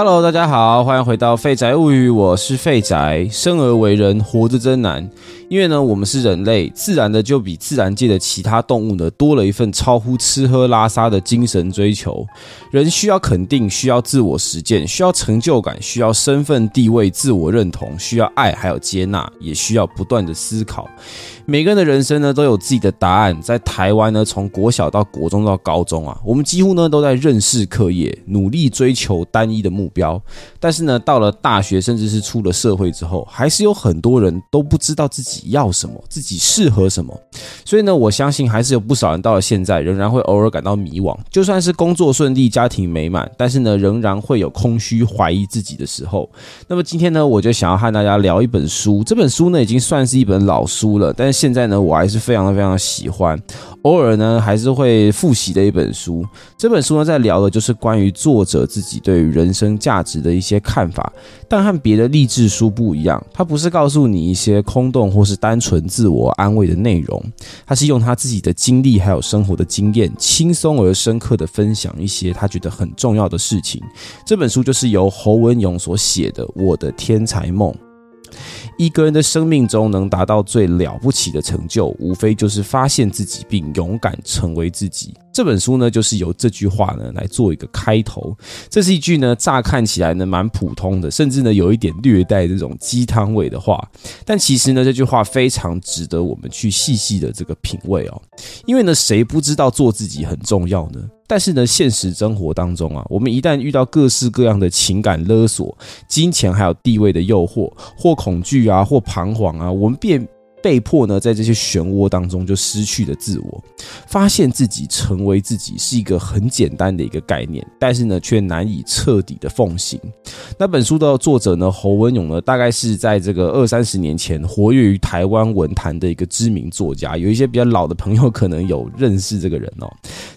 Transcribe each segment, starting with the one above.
Hello，大家好，欢迎回到《废宅物语》，我是废宅。生而为人，活着真难。因为呢，我们是人类，自然的就比自然界的其他动物呢，多了一份超乎吃喝拉撒的精神追求。人需要肯定，需要自我实践，需要成就感，需要身份地位、自我认同，需要爱，还有接纳，也需要不断的思考。每个人的人生呢，都有自己的答案。在台湾呢，从国小到国中到高中啊，我们几乎呢都在认识课业，努力追求单一的目标。但是呢，到了大学，甚至是出了社会之后，还是有很多人都不知道自己要什么，自己适合什么。所以呢，我相信还是有不少人到了现在，仍然会偶尔感到迷惘。就算是工作顺利、家庭美满，但是呢，仍然会有空虚、怀疑自己的时候。那么今天呢，我就想要和大家聊一本书。这本书呢，已经算是一本老书了，但是现在呢，我还是非常的非常喜欢，偶尔呢还是会复习的一本书。这本书呢，在聊的就是关于作者自己对于人生价值的一些看法，但和别的励志书不一样，它不是告诉你一些空洞或是单纯自我安慰的内容，他是用他自己的经历还有生活的经验，轻松而深刻的分享一些他觉得很重要的事情。这本书就是由侯文勇所写的《我的天才梦》。一个人的生命中能达到最了不起的成就，无非就是发现自己并勇敢成为自己。这本书呢，就是由这句话呢来做一个开头。这是一句呢，乍看起来呢蛮普通的，甚至呢有一点略带这种鸡汤味的话。但其实呢，这句话非常值得我们去细细的这个品味哦。因为呢，谁不知道做自己很重要呢？但是呢，现实生活当中啊，我们一旦遇到各式各样的情感勒索、金钱还有地位的诱惑，或恐惧啊，或彷徨啊，我们便。被迫呢，在这些漩涡当中就失去了自我，发现自己成为自己是一个很简单的一个概念，但是呢，却难以彻底的奉行。那本书的作者呢，侯文勇呢，大概是在这个二三十年前活跃于台湾文坛的一个知名作家，有一些比较老的朋友可能有认识这个人哦。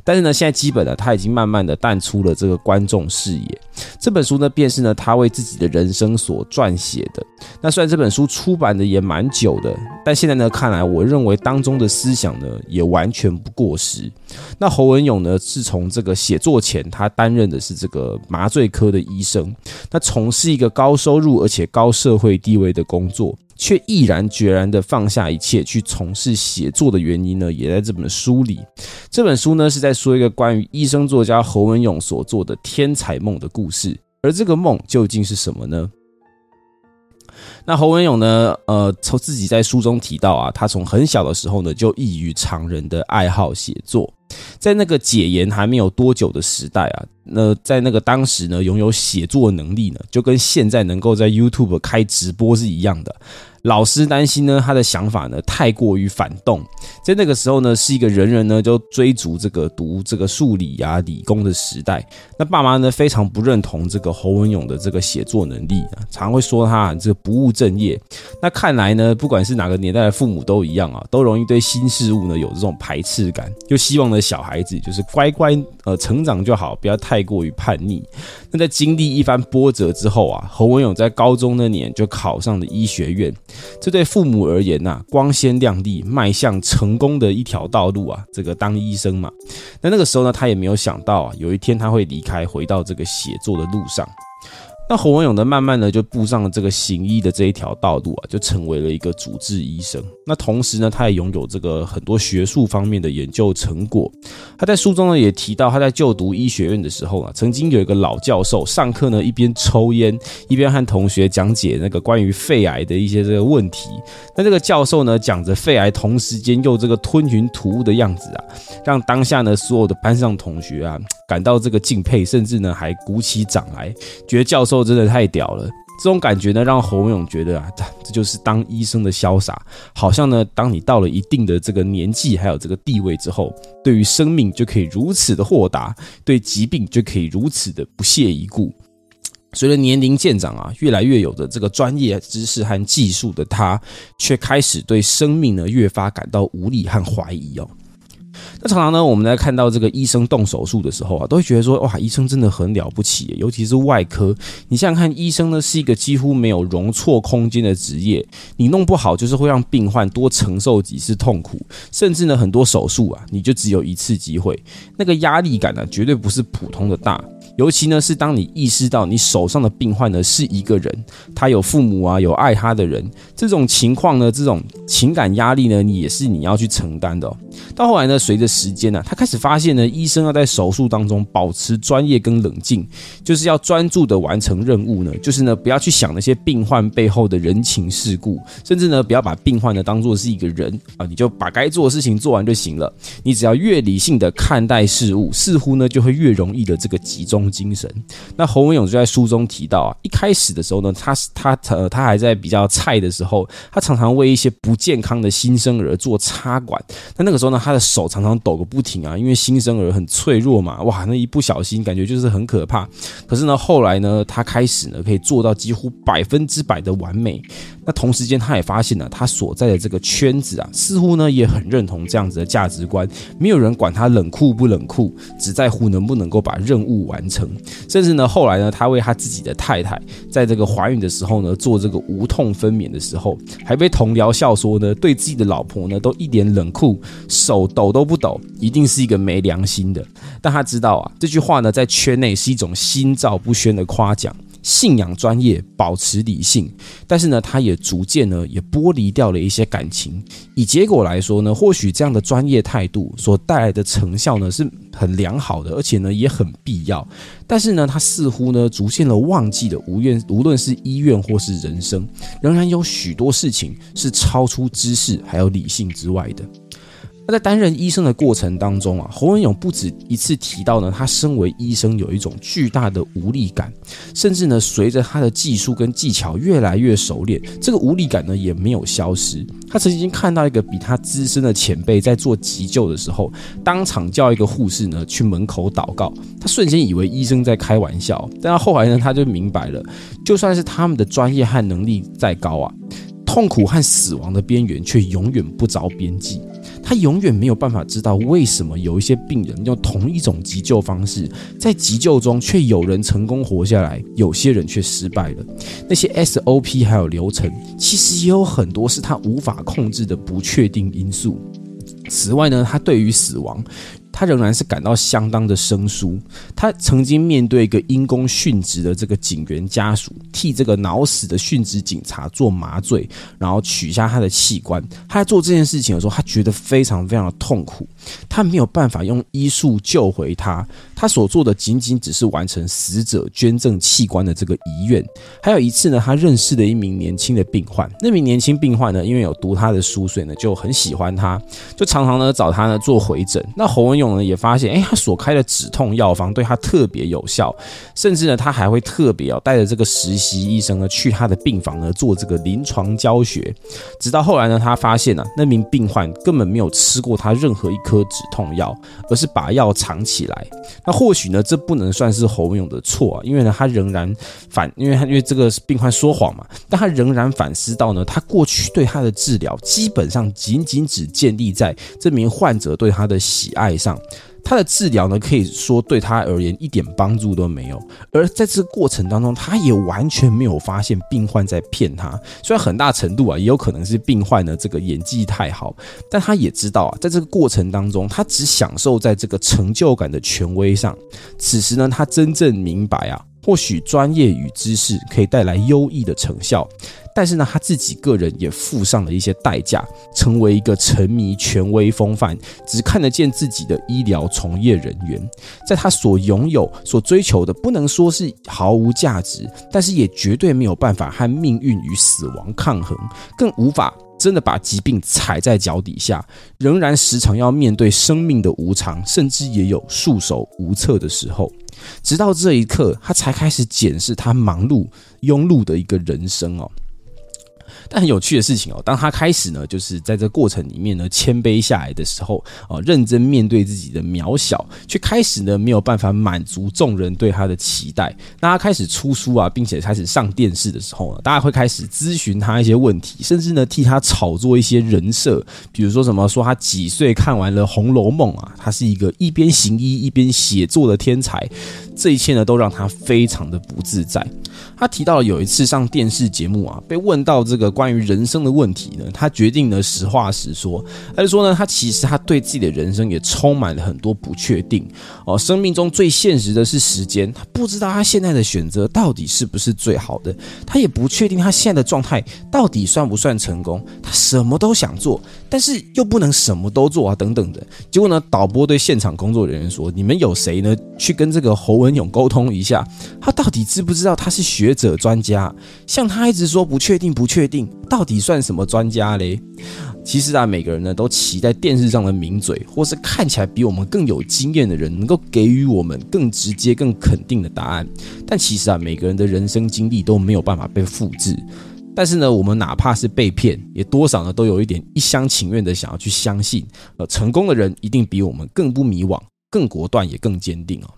但是呢，现在基本呢，他已经慢慢的淡出了这个观众视野。这本书呢，便是呢，他为自己的人生所撰写的。那虽然这本书出版的也蛮久的，但但现在呢，看来我认为当中的思想呢，也完全不过时。那侯文勇呢，是从这个写作前，他担任的是这个麻醉科的医生，那从事一个高收入而且高社会地位的工作，却毅然决然的放下一切去从事写作的原因呢，也在这本书里。这本书呢，是在说一个关于医生作家侯文勇所做的天才梦的故事，而这个梦究竟是什么呢？那侯文勇呢？呃，从自己在书中提到啊，他从很小的时候呢，就异于常人的爱好写作，在那个解严还没有多久的时代啊，那在那个当时呢，拥有写作能力呢，就跟现在能够在 YouTube 开直播是一样的。老师担心呢，他的想法呢太过于反动，在那个时候呢，是一个人人呢就追逐这个读这个数理呀、理工的时代。那爸妈呢非常不认同这个侯文勇的这个写作能力啊，常会说他这个不务正业。那看来呢，不管是哪个年代的父母都一样啊，都容易对新事物呢有这种排斥感，就希望呢小孩子就是乖乖呃成长就好，不要太过于叛逆。那在经历一番波折之后啊，侯文勇在高中那年就考上了医学院。这对父母而言呐，光鲜亮丽、迈向成功的一条道路啊，这个当医生嘛。那那个时候呢，他也没有想到啊，有一天他会离开，回到这个写作的路上。那侯文勇呢，慢慢的就步上了这个行医的这一条道路啊，就成为了一个主治医生。那同时呢，他也拥有这个很多学术方面的研究成果。他在书中呢也提到，他在就读医学院的时候啊，曾经有一个老教授上课呢一边抽烟，一边和同学讲解那个关于肺癌的一些这个问题。那这个教授呢讲着肺癌，同时间又这个吞云吐雾的样子啊，让当下呢所有的班上同学啊感到这个敬佩，甚至呢还鼓起掌来，觉得教授。真的太屌了！这种感觉呢，让侯勇觉得啊，这就是当医生的潇洒。好像呢，当你到了一定的这个年纪，还有这个地位之后，对于生命就可以如此的豁达，对疾病就可以如此的不屑一顾。随着年龄渐长啊，越来越有的这个专业知识和技术的他，却开始对生命呢越发感到无力和怀疑哦。那常常呢，我们在看到这个医生动手术的时候啊，都会觉得说，哇，医生真的很了不起，尤其是外科。你想想看，医生呢是一个几乎没有容错空间的职业，你弄不好就是会让病患多承受几次痛苦，甚至呢很多手术啊，你就只有一次机会，那个压力感呢，绝对不是普通的大。尤其呢，是当你意识到你手上的病患呢是一个人，他有父母啊，有爱他的人，这种情况呢，这种情感压力呢，也是你要去承担的。到后来呢，随着时间呢，他开始发现呢，医生要在手术当中保持专业跟冷静，就是要专注的完成任务呢，就是呢，不要去想那些病患背后的人情世故，甚至呢，不要把病患呢当做是一个人啊，你就把该做的事情做完就行了。你只要越理性的看待事物，似乎呢就会越容易的这个集中。精神。那侯文勇就在书中提到啊，一开始的时候呢，他他呃他还在比较菜的时候，他常常为一些不健康的新生儿做插管。那那个时候呢，他的手常常抖个不停啊，因为新生儿很脆弱嘛，哇，那一不小心感觉就是很可怕。可是呢，后来呢，他开始呢可以做到几乎百分之百的完美。那同时间，他也发现了他所在的这个圈子啊，似乎呢也很认同这样子的价值观。没有人管他冷酷不冷酷，只在乎能不能够把任务完成。甚至呢，后来呢，他为他自己的太太在这个怀孕的时候呢，做这个无痛分娩的时候，还被同僚笑说呢，对自己的老婆呢都一脸冷酷，手抖都不抖，一定是一个没良心的。但他知道啊，这句话呢，在圈内是一种心照不宣的夸奖。信仰专业，保持理性，但是呢，他也逐渐呢，也剥离掉了一些感情。以结果来说呢，或许这样的专业态度所带来的成效呢，是很良好的，而且呢，也很必要。但是呢，他似乎呢，逐渐的忘记了，无论无论是医院或是人生，仍然有许多事情是超出知识还有理性之外的。在担任医生的过程当中啊，侯文勇不止一次提到呢，他身为医生有一种巨大的无力感，甚至呢，随着他的技术跟技巧越来越熟练，这个无力感呢也没有消失。他曾经看到一个比他资深的前辈在做急救的时候，当场叫一个护士呢去门口祷告，他瞬间以为医生在开玩笑，但他后来呢，他就明白了，就算是他们的专业和能力再高啊，痛苦和死亡的边缘却永远不着边际。他永远没有办法知道为什么有一些病人用同一种急救方式，在急救中却有人成功活下来，有些人却失败了。那些 SOP 还有流程，其实也有很多是他无法控制的不确定因素。此外呢，他对于死亡。他仍然是感到相当的生疏。他曾经面对一个因公殉职的这个警员家属，替这个脑死的殉职警察做麻醉，然后取下他的器官。他在做这件事情的时候，他觉得非常非常的痛苦。他没有办法用医术救回他，他所做的仅仅只是完成死者捐赠器官的这个遗愿。还有一次呢，他认识了一名年轻的病患，那名年轻病患呢，因为有读他的书，所以呢就很喜欢他，就常常呢找他呢做回诊。那侯文勇呢也发现，哎，他所开的止痛药方对他特别有效，甚至呢他还会特别哦带着这个实习医生呢去他的病房呢做这个临床教学。直到后来呢，他发现呢那名病患根本没有吃过他任何一颗止痛药，而是把药藏起来。那或许呢这不能算是侯勇的错啊，因为呢他仍然反，因为他因为这个病患说谎嘛，但他仍然反思到呢他过去对他的治疗基本上仅仅只建立在这名患者对他的喜爱上。他的治疗呢，可以说对他而言一点帮助都没有。而在这个过程当中，他也完全没有发现病患在骗他。虽然很大程度啊，也有可能是病患呢这个演技太好，但他也知道啊，在这个过程当中，他只享受在这个成就感的权威上。此时呢，他真正明白啊，或许专业与知识可以带来优异的成效。但是呢，他自己个人也付上了一些代价，成为一个沉迷权威风范、只看得见自己的医疗从业人员。在他所拥有、所追求的，不能说是毫无价值，但是也绝对没有办法和命运与死亡抗衡，更无法真的把疾病踩在脚底下。仍然时常要面对生命的无常，甚至也有束手无策的时候。直到这一刻，他才开始检视他忙碌、庸碌的一个人生哦。但很有趣的事情哦，当他开始呢，就是在这过程里面呢，谦卑下来的时候，哦，认真面对自己的渺小，却开始呢没有办法满足众人对他的期待。那他开始出书啊，并且开始上电视的时候呢，大家会开始咨询他一些问题，甚至呢替他炒作一些人设，比如说什么说他几岁看完了《红楼梦》啊，他是一个一边行医一边写作的天才。这一切呢，都让他非常的不自在。他提到了有一次上电视节目啊，被问到这个关于人生的问题呢，他决定呢实话实说，他就说呢，他其实他对自己的人生也充满了很多不确定。哦。生命中最现实的是时间，他不知道他现在的选择到底是不是最好的，他也不确定他现在的状态到底算不算成功。他什么都想做，但是又不能什么都做啊，等等的。结果呢，导播对现场工作人员说：“你们有谁呢？去跟这个侯文勇沟通一下，他到底知不知道他是学者专家？像他一直说不确定，不确定，到底算什么专家嘞？其实啊，每个人呢都期待电视上的名嘴，或是看起来比我们更有经验的人，能够给予我们更直接、更肯定的答案。但其实啊，每个人的人生经历都没有办法被复制。但是呢，我们哪怕是被骗，也多少呢都有一点一厢情愿的想要去相信，呃，成功的人一定比我们更不迷惘、更果断，也更坚定哦。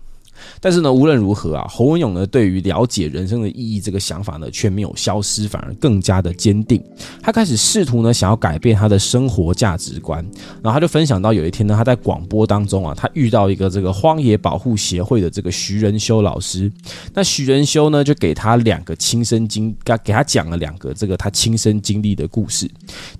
但是呢，无论如何啊，侯文勇呢，对于了解人生的意义这个想法呢，却没有消失，反而更加的坚定。他开始试图呢，想要改变他的生活价值观。然后他就分享到，有一天呢，他在广播当中啊，他遇到一个这个荒野保护协会的这个徐仁修老师。那徐仁修呢，就给他两个亲身经，给给他讲了两个这个他亲身经历的故事。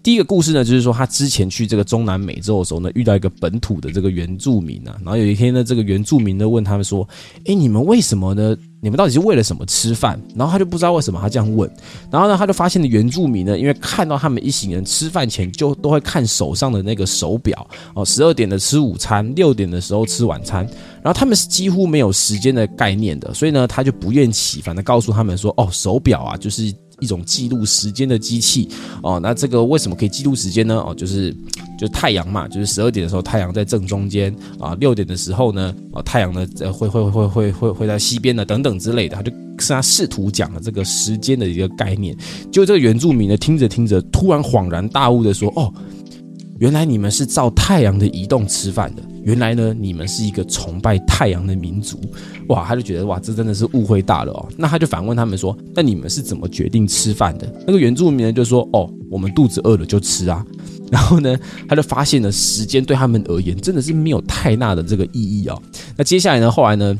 第一个故事呢，就是说他之前去这个中南美洲的时候呢，遇到一个本土的这个原住民啊，然后有一天呢，这个原住民呢问他们说。哎，你们为什么呢？你们到底是为了什么吃饭？然后他就不知道为什么他这样问。然后呢，他就发现了原住民呢，因为看到他们一行人吃饭前就都会看手上的那个手表哦，十二点的吃午餐，六点的时候吃晚餐。然后他们是几乎没有时间的概念的，所以呢，他就不厌其烦的告诉他们说：“哦，手表啊，就是一种记录时间的机器哦。那这个为什么可以记录时间呢？哦，就是。”就太阳嘛，就是十二点的时候太阳在正中间啊，六点的时候呢，啊太阳呢会会会会会会在西边的等等之类的，他就是他试图讲了这个时间的一个概念。就这个原住民呢，听着听着，突然恍然大悟的说：“哦，原来你们是照太阳的移动吃饭的，原来呢你们是一个崇拜太阳的民族。”哇，他就觉得哇，这真的是误会大了哦。那他就反问他们说：“那你们是怎么决定吃饭的？”那个原住民呢就说：“哦，我们肚子饿了就吃啊。”然后呢，他就发现了时间对他们而言真的是没有太大的这个意义哦。那接下来呢，后来呢，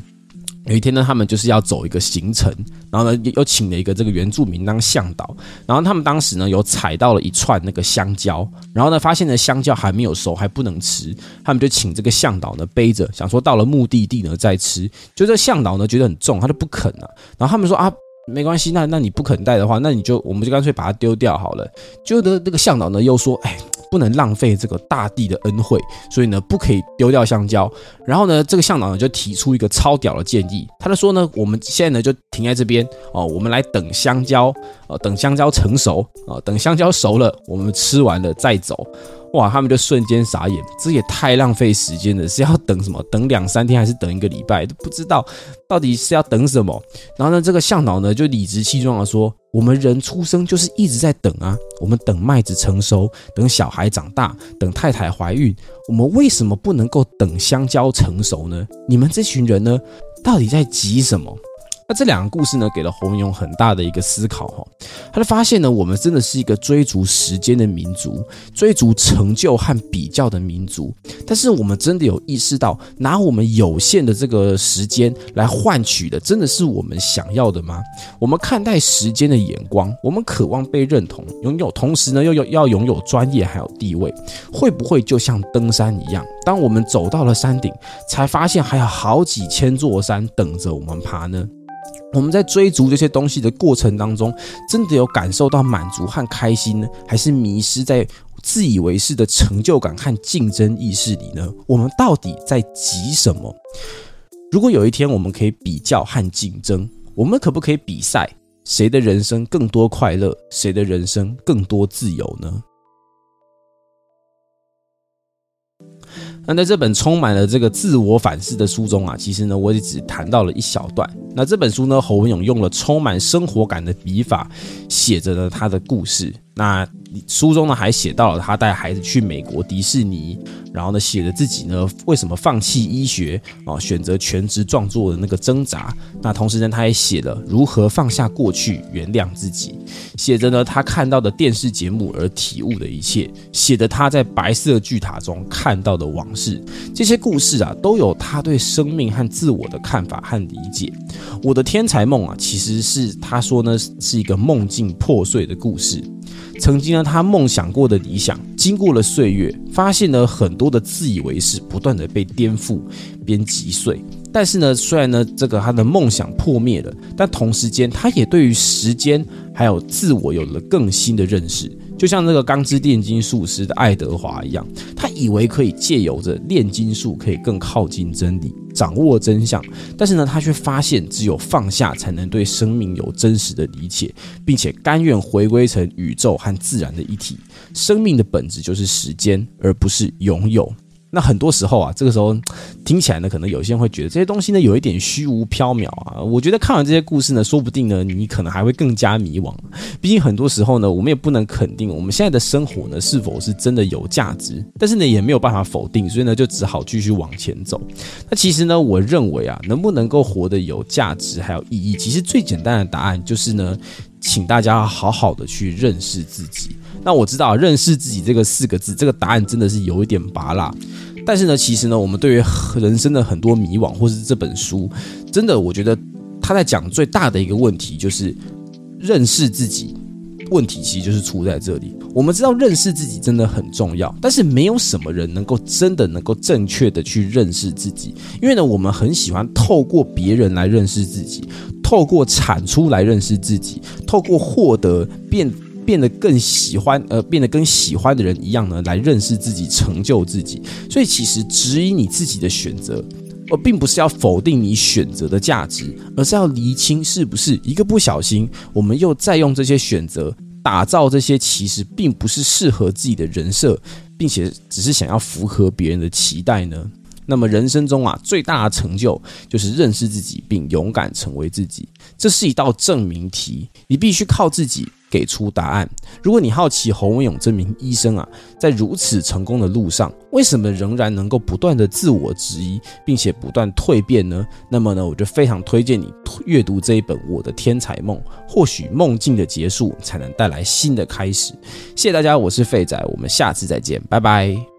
有一天呢，他们就是要走一个行程，然后呢，又请了一个这个原住民当向导。然后他们当时呢，有采到了一串那个香蕉，然后呢，发现呢香蕉还没有熟，还不能吃。他们就请这个向导呢背着，想说到了目的地呢再吃。就这向导呢觉得很重，他就不肯啊。然后他们说啊。没关系，那那你不肯带的话，那你就我们就干脆把它丢掉好了。就的那个向导呢又说，哎，不能浪费这个大地的恩惠，所以呢不可以丢掉香蕉。然后呢，这个向导呢就提出一个超屌的建议，他就说呢，我们现在呢就停在这边哦，我们来等香蕉，呃，等香蕉成熟啊，等香蕉熟了，我们吃完了再走。哇！他们就瞬间傻眼，这也太浪费时间了，是要等什么？等两三天还是等一个礼拜？都不知道到底是要等什么。然后呢，这个向导呢就理直气壮的说：“我们人出生就是一直在等啊，我们等麦子成熟，等小孩长大，等太太怀孕。我们为什么不能够等香蕉成熟呢？你们这群人呢，到底在急什么？”那这两个故事呢，给了侯勇很大的一个思考哈。他就发现呢，我们真的是一个追逐时间的民族，追逐成就和比较的民族。但是我们真的有意识到，拿我们有限的这个时间来换取的，真的是我们想要的吗？我们看待时间的眼光，我们渴望被认同、拥有，同时呢，又有要拥有专业还有地位，会不会就像登山一样？当我们走到了山顶，才发现还有好几千座山等着我们爬呢？我们在追逐这些东西的过程当中，真的有感受到满足和开心呢，还是迷失在自以为是的成就感和竞争意识里呢？我们到底在急什么？如果有一天我们可以比较和竞争，我们可不可以比赛谁的人生更多快乐，谁的人生更多自由呢？那在这本充满了这个自我反思的书中啊，其实呢，我也只谈到了一小段。那这本书呢，侯文勇用了充满生活感的笔法，写着了他的故事。那书中呢还写到了他带孩子去美国迪士尼，然后呢写着自己呢为什么放弃医学啊，选择全职创作的那个挣扎。那同时呢，他也写了如何放下过去，原谅自己，写着呢他看到的电视节目而体悟的一切，写的他在白色巨塔中看到的往事。这些故事啊，都有他对生命和自我的看法和理解。我的天才梦啊，其实是他说呢是一个梦境破碎的故事。曾经呢，他梦想过的理想，经过了岁月，发现了很多的自以为是，不断的被颠覆、边击碎。但是呢，虽然呢，这个他的梦想破灭了，但同时间，他也对于时间还有自我有了更新的认识。就像那个钢之炼金术师的爱德华一样，他以为可以借由着炼金术可以更靠近真理，掌握真相。但是呢，他却发现只有放下，才能对生命有真实的理解，并且甘愿回归成宇宙和自然的一体。生命的本质就是时间，而不是拥有。那很多时候啊，这个时候 听起来呢，可能有些人会觉得这些东西呢有一点虚无缥缈啊。我觉得看完这些故事呢，说不定呢，你可能还会更加迷惘。毕竟很多时候呢，我们也不能肯定我们现在的生活呢是否是真的有价值，但是呢也没有办法否定，所以呢就只好继续往前走。那其实呢，我认为啊，能不能够活得有价值还有意义，其实最简单的答案就是呢，请大家好好的去认识自己。那我知道认识自己这个四个字，这个答案真的是有一点拔辣。但是呢，其实呢，我们对于人生的很多迷惘，或是这本书，真的，我觉得他在讲最大的一个问题就是认识自己。问题其实就是出在这里。我们知道认识自己真的很重要，但是没有什么人能够真的能够正确的去认识自己。因为呢，我们很喜欢透过别人来认识自己，透过产出来认识自己，透过获得变。变得更喜欢，呃，变得跟喜欢的人一样呢，来认识自己，成就自己。所以，其实指引你自己的选择，而并不是要否定你选择的价值，而是要厘清是不是一个不小心，我们又再用这些选择打造这些其实并不是适合自己的人设，并且只是想要符合别人的期待呢？那么，人生中啊，最大的成就就是认识自己，并勇敢成为自己。这是一道证明题，你必须靠自己。给出答案。如果你好奇侯文勇这名医生啊，在如此成功的路上，为什么仍然能够不断的自我质疑，并且不断蜕变呢？那么呢，我就非常推荐你阅读这一本《我的天才梦》，或许梦境的结束才能带来新的开始。谢谢大家，我是废仔，我们下次再见，拜拜。